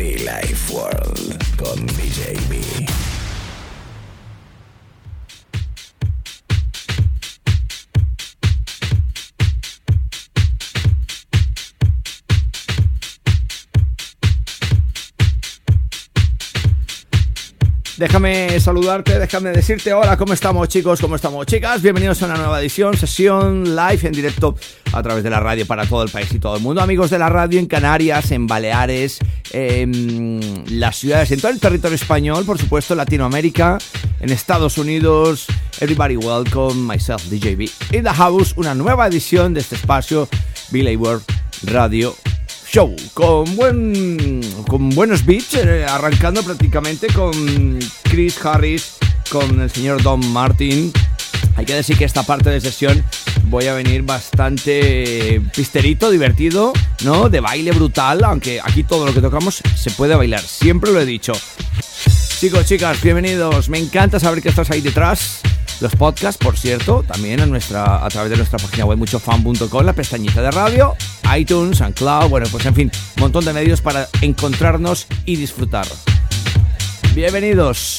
Life World con DJB. Déjame saludarte, déjame decirte hola, ¿cómo estamos chicos? ¿Cómo estamos chicas? Bienvenidos a una nueva edición, sesión live en directo a través de la radio para todo el país y todo el mundo. Amigos de la radio en Canarias, en Baleares, en las ciudades, en todo el territorio español, por supuesto, Latinoamérica, en Estados Unidos. Everybody welcome, myself DJB in the house, una nueva edición de este espacio, Billy World Radio show con buen con buenos beats eh, arrancando prácticamente con Chris Harris con el señor Don Martin hay que decir que esta parte de sesión voy a venir bastante pisterito, divertido, ¿no? De baile brutal, aunque aquí todo lo que tocamos se puede bailar, siempre lo he dicho. Chicos, chicas, bienvenidos. Me encanta saber que estás ahí detrás. Los podcasts, por cierto, también a, nuestra, a través de nuestra página web muchofan.com, la pestañita de radio, iTunes, SoundCloud, bueno, pues en fin, un montón de medios para encontrarnos y disfrutar. Bienvenidos.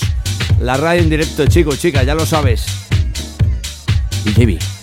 La radio en directo, chicos, chicas, ya lo sabes. DJB.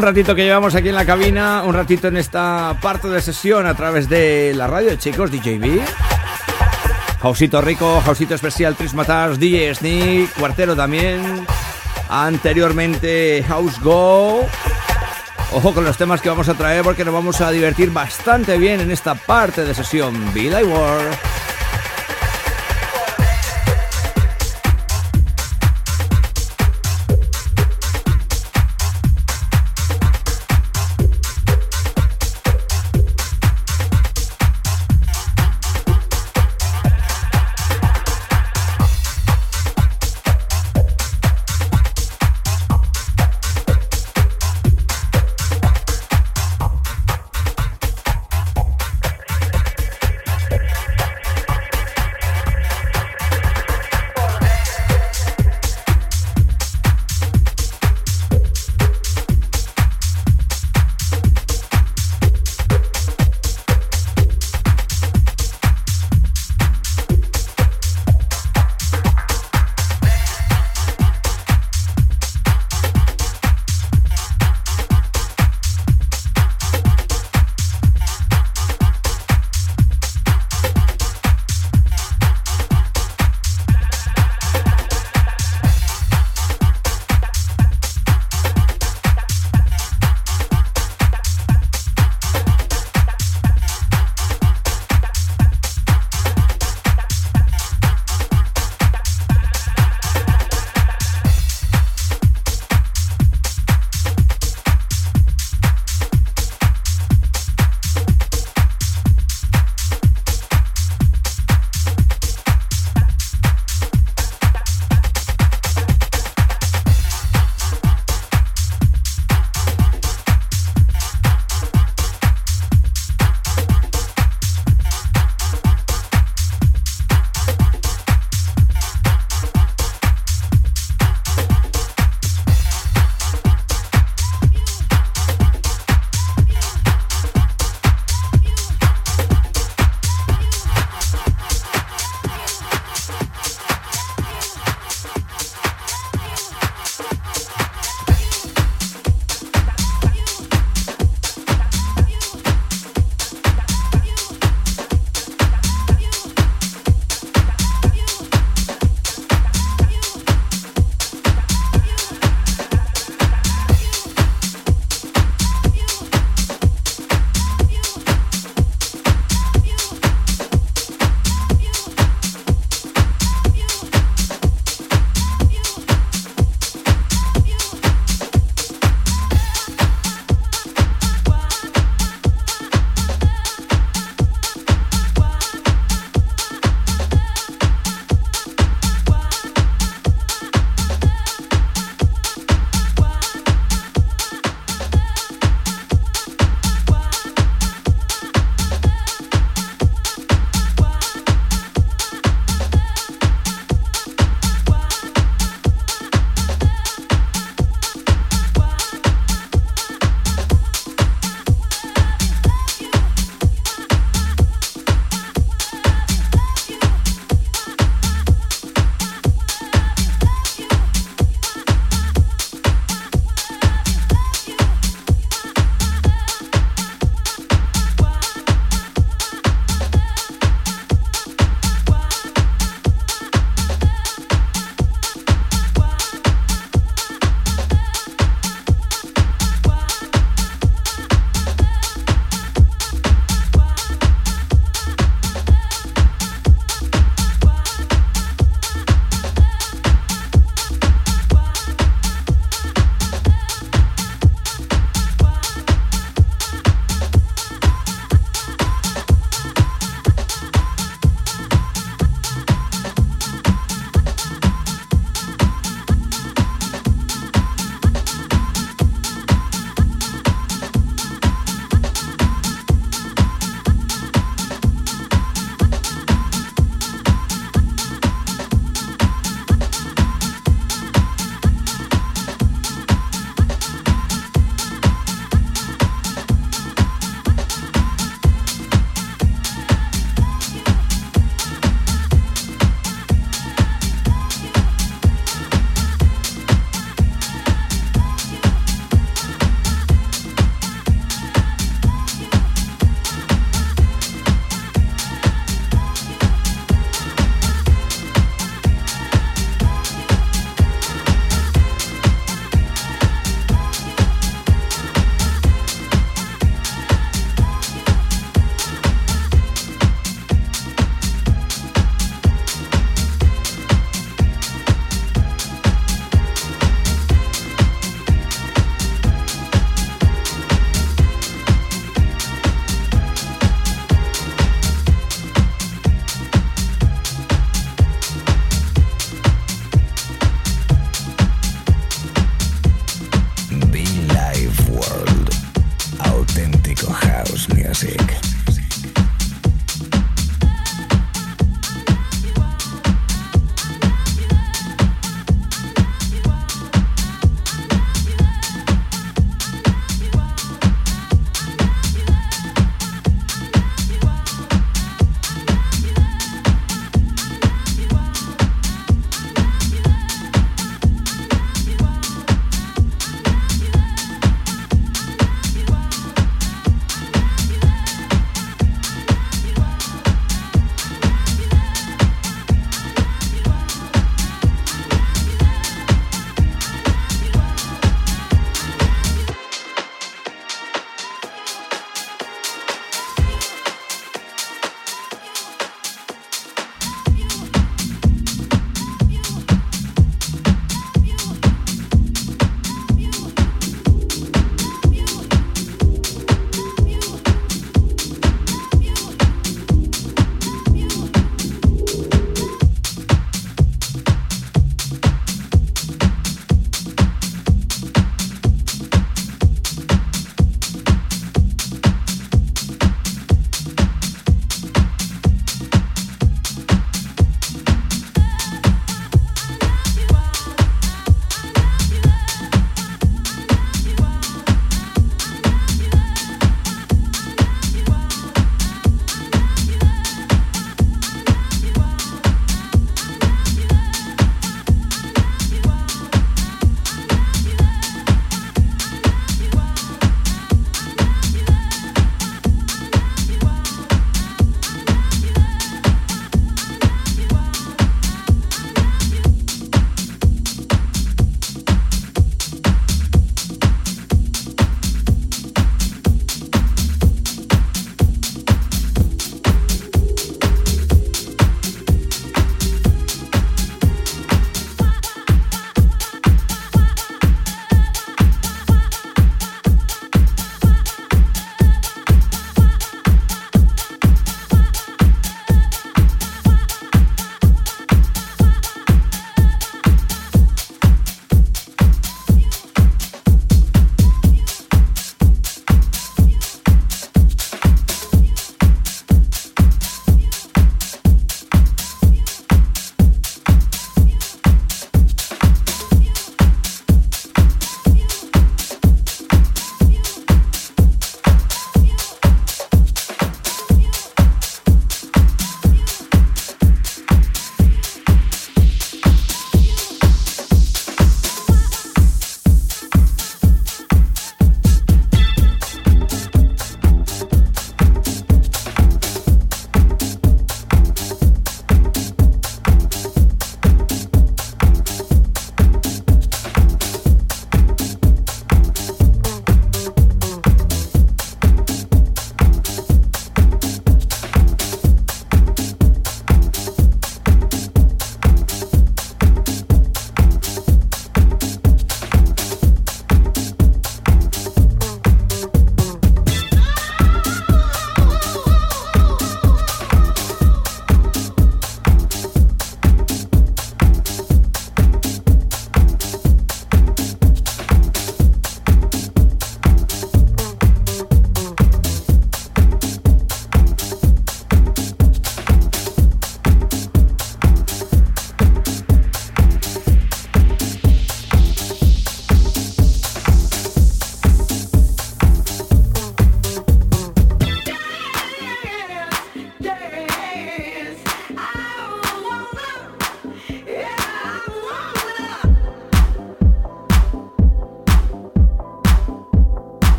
Un ratito que llevamos aquí en la cabina, un ratito en esta parte de sesión a través de la radio, chicos, DJB. Jausito Rico, Jausito Especial, Tris Matars, DJ Sneak, Cuartero también. Anteriormente House Go. Ojo con los temas que vamos a traer porque nos vamos a divertir bastante bien en esta parte de sesión. Be Like War.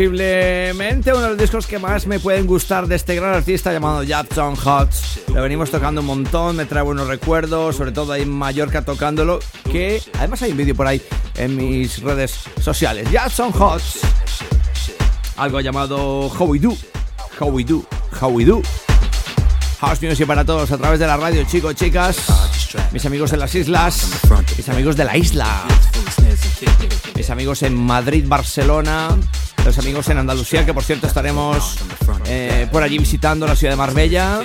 Posiblemente uno de los discos que más me pueden gustar de este gran artista llamado Jackson Hutch. Lo venimos tocando un montón, me trae buenos recuerdos, sobre todo ahí en Mallorca tocándolo, que además hay un vídeo por ahí en mis redes sociales. Jackson Hutch. Algo llamado How We Do. How We Do. How We Do. House Music para todos a través de la radio, chicos, chicas, mis amigos en las islas, mis amigos de la isla, mis amigos en Madrid, Barcelona, los amigos en Andalucía, que por cierto estaremos eh, por allí visitando la ciudad de Marbella.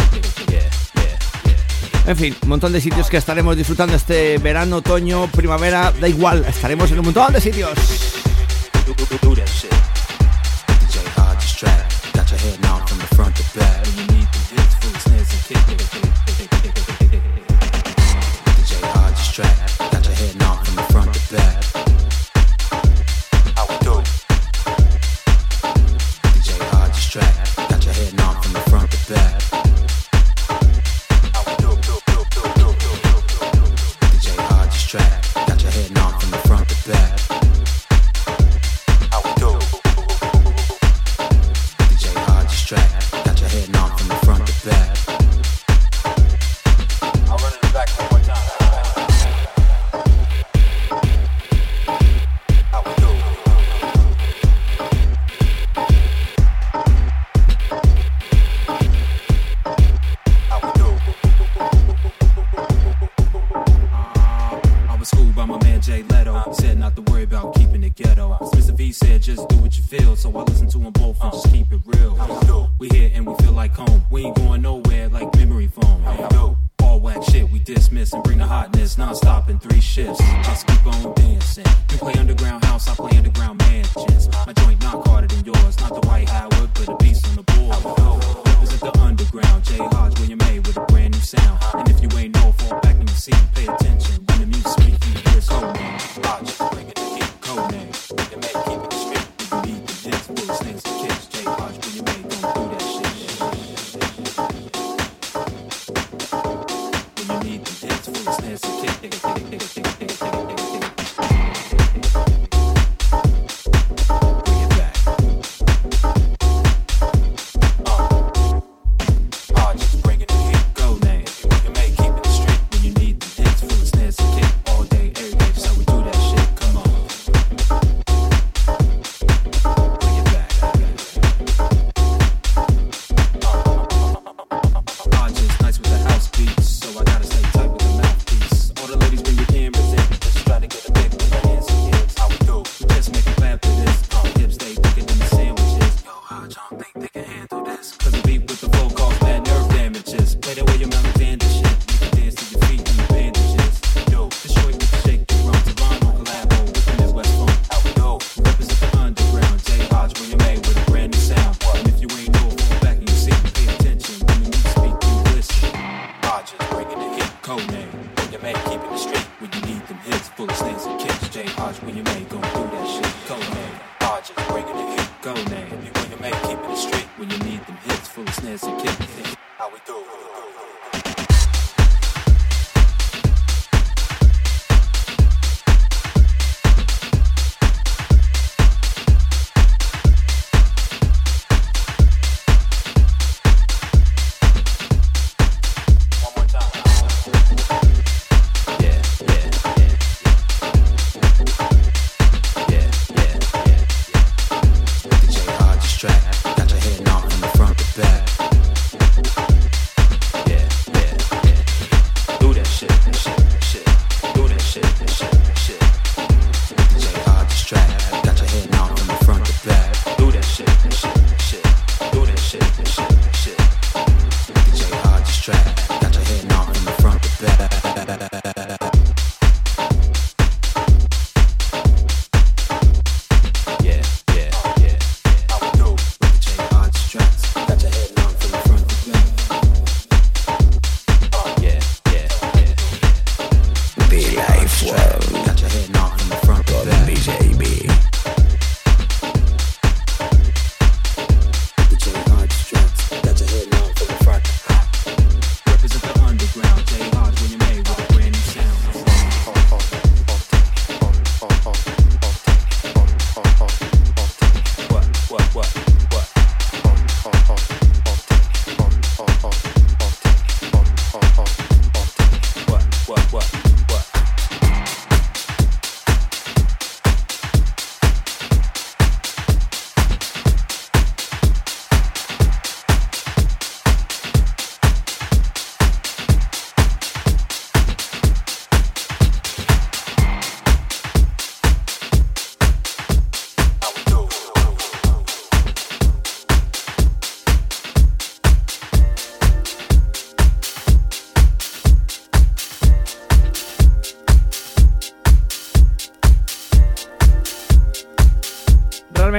En fin, un montón de sitios que estaremos disfrutando este verano, otoño, primavera, da igual, estaremos en un montón de sitios. kids, chase, Hodge,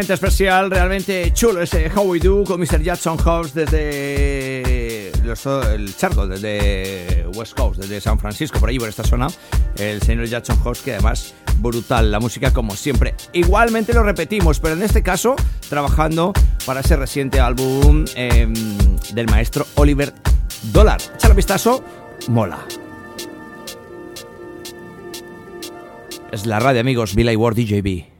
especial, realmente chulo ese How We Do con Mr. Jackson House desde el charco, desde West Coast, desde San Francisco, por ahí, por esta zona. El señor Jackson House, que además brutal, la música como siempre. Igualmente lo repetimos, pero en este caso trabajando para ese reciente álbum em, del maestro Oliver Dollar. Un vistazo, mola. Es la radio, amigos, Billy Ward DJB.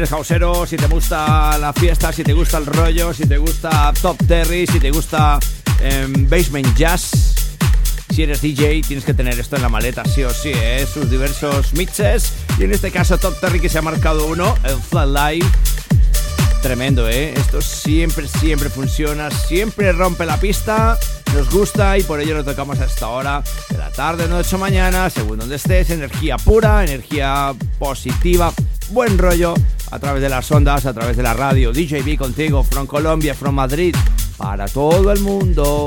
Eres hausero, si te gusta la fiesta, si te gusta el rollo, si te gusta Top Terry, si te gusta em, Basement Jazz, si eres DJ, tienes que tener esto en la maleta, sí o sí, ¿eh? sus diversos mixes. Y en este caso, Top Terry que se ha marcado uno, el Flat Live. Tremendo, ¿eh? Esto siempre, siempre funciona, siempre rompe la pista, nos gusta y por ello lo tocamos a esta hora de la tarde, noche o mañana, según donde estés, energía pura, energía positiva, buen rollo a través de las ondas, a través de la radio. DJB contigo, from Colombia, from Madrid, para todo el mundo.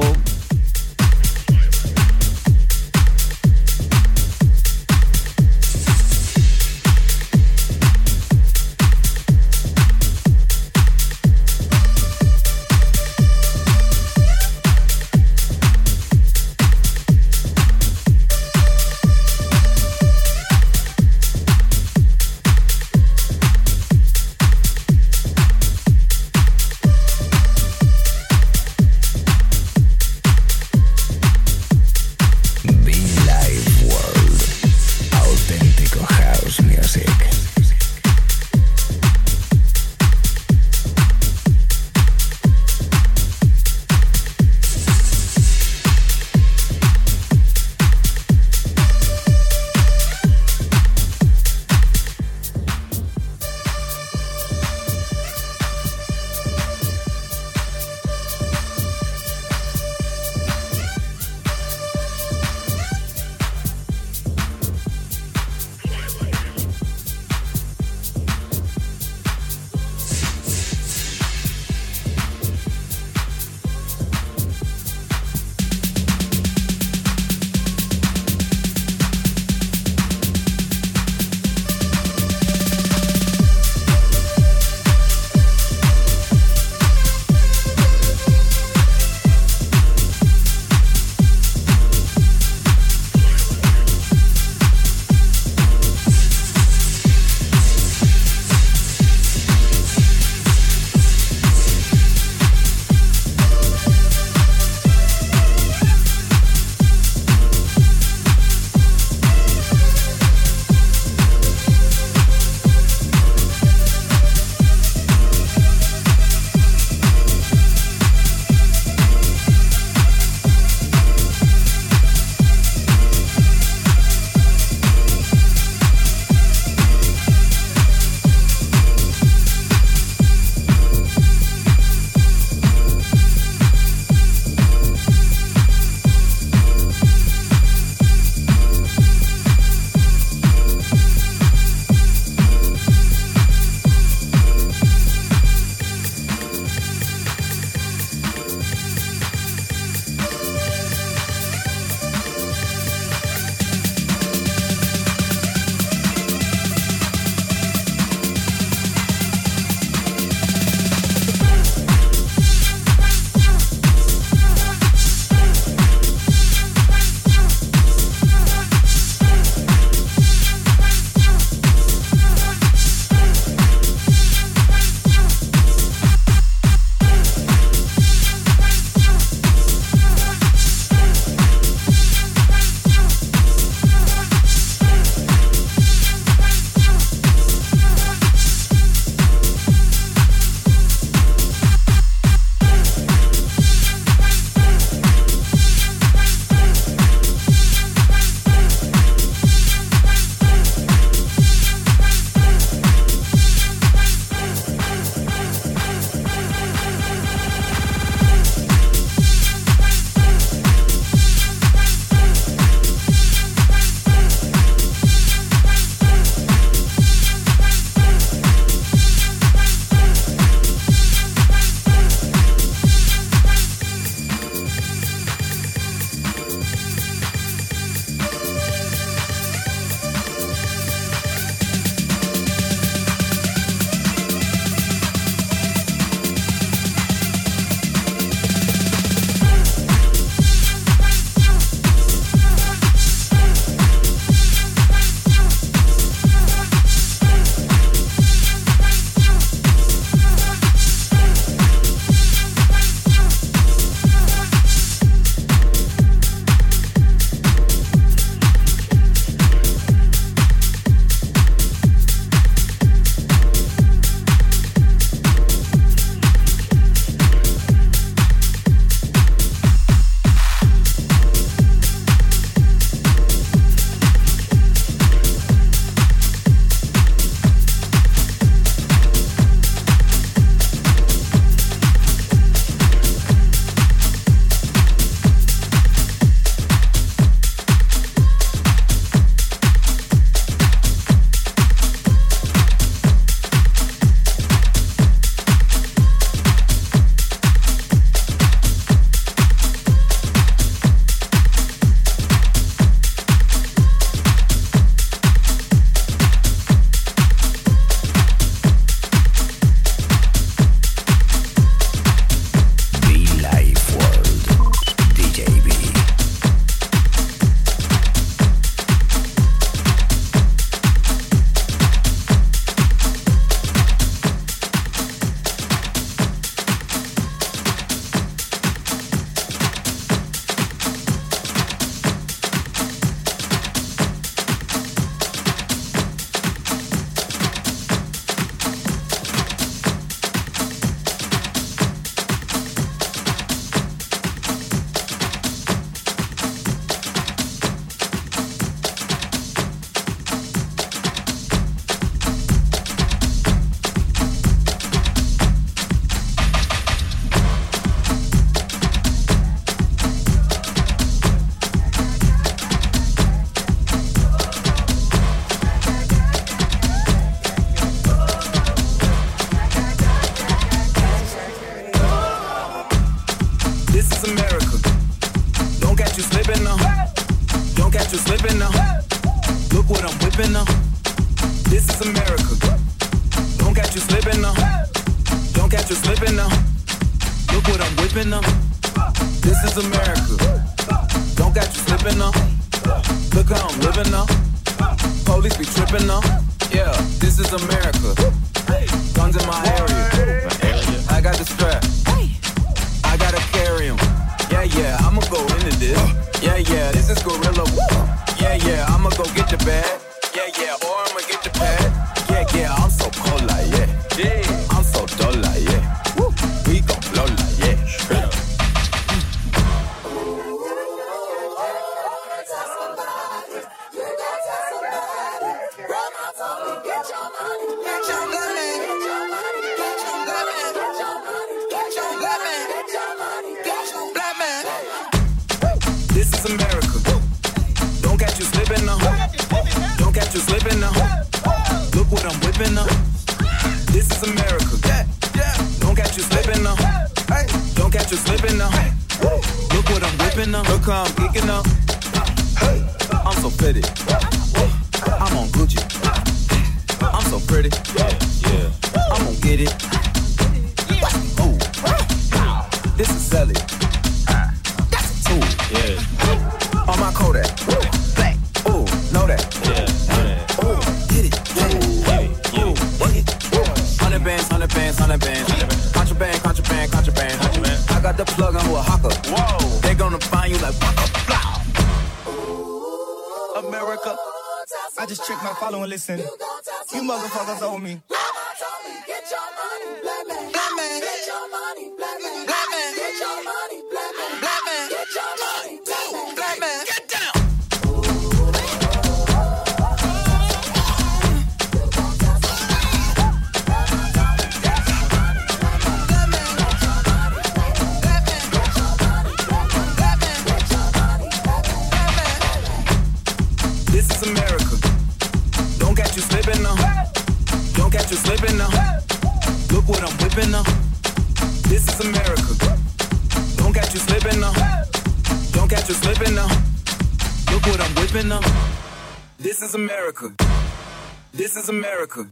America.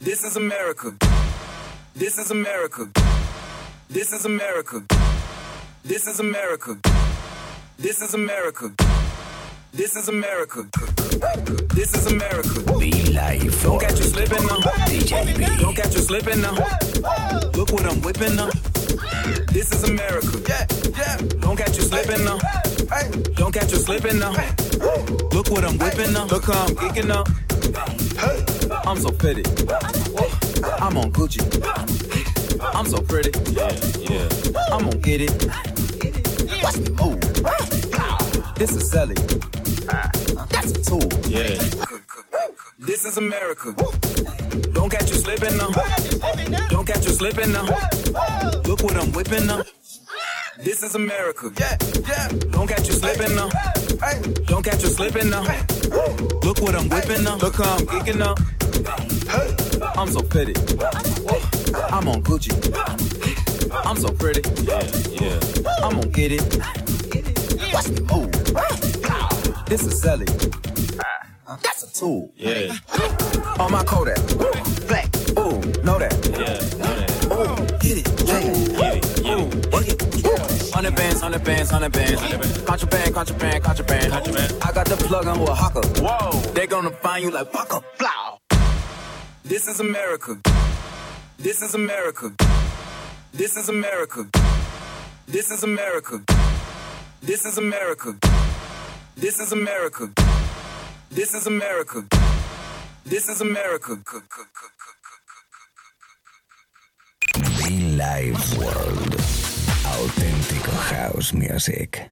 This is America. This is America. This is America. This is America. This is America. This is America. This is America. Be Life Don't catch you slipping now. DJ B. Don't catch you slipping now. Look what I'm whipping now. This is America. Yeah, yeah. Don't catch you slipping now. Hey, don't catch you slipping now. Look what I'm whipping now. Look how I'm geeking now. Hey, I'm so pretty. I'm on Gucci. I'm so pretty. Yeah, yeah. I'm gonna get it. Watch me move. This is Sally. That's a tool. Yeah. This is America. Don't catch you slipping now. Don't catch you slipping now. Look what I'm whipping now. This is America. Yeah, yeah. Don't catch you slipping now. Hey, don't catch you slipping now. Look what I'm whipping now. Look how I'm geeking. Hey, I'm so pretty. I'm on Gucci. I'm so pretty. Yeah, yeah. I'm gonna get it. Watch me move. This is Sally. Ah. That's a tool. Yeah, On my Kodak. Black. Ooh, know that. yeah, know that. Bands, hundred bands, hundred bands. Contraband, contraband, contraband. Contraband. I got the plug on who a hawker. Whoa. They gonna find you like waka blow. This is America. This is America. This is America. This is America. This is America. This is America. This is America. This is America. Be Live World. Auténtico House Music.